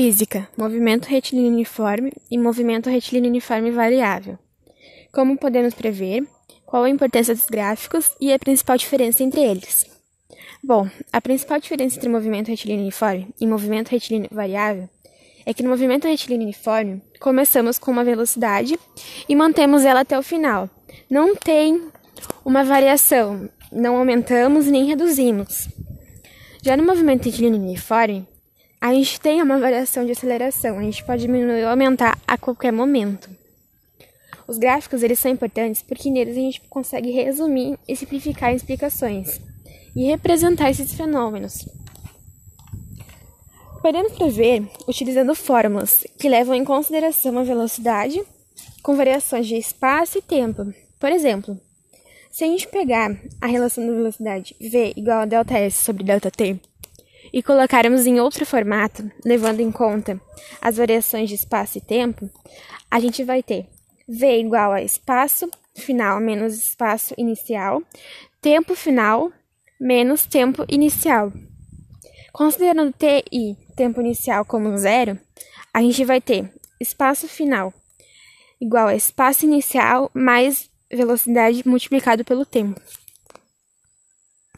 Física: movimento retilíneo uniforme e movimento retilíneo uniforme variável. Como podemos prever? Qual a importância dos gráficos e a principal diferença entre eles? Bom, a principal diferença entre movimento retilíneo uniforme e movimento retilíneo variável é que no movimento retilíneo uniforme começamos com uma velocidade e mantemos ela até o final. Não tem uma variação, não aumentamos nem reduzimos. Já no movimento retilíneo uniforme, a gente tem uma variação de aceleração, a gente pode diminuir ou aumentar a qualquer momento. Os gráficos eles são importantes porque neles a gente consegue resumir e simplificar explicações e representar esses fenômenos. Podemos prever utilizando fórmulas que levam em consideração a velocidade com variações de espaço e tempo. Por exemplo, se a gente pegar a relação da velocidade v igual a ΔS sobre ΔT e colocarmos em outro formato, levando em conta as variações de espaço e tempo, a gente vai ter V igual a espaço final menos espaço inicial, tempo final menos tempo inicial. Considerando t e tempo inicial como zero, a gente vai ter espaço final igual a espaço inicial mais velocidade multiplicado pelo tempo.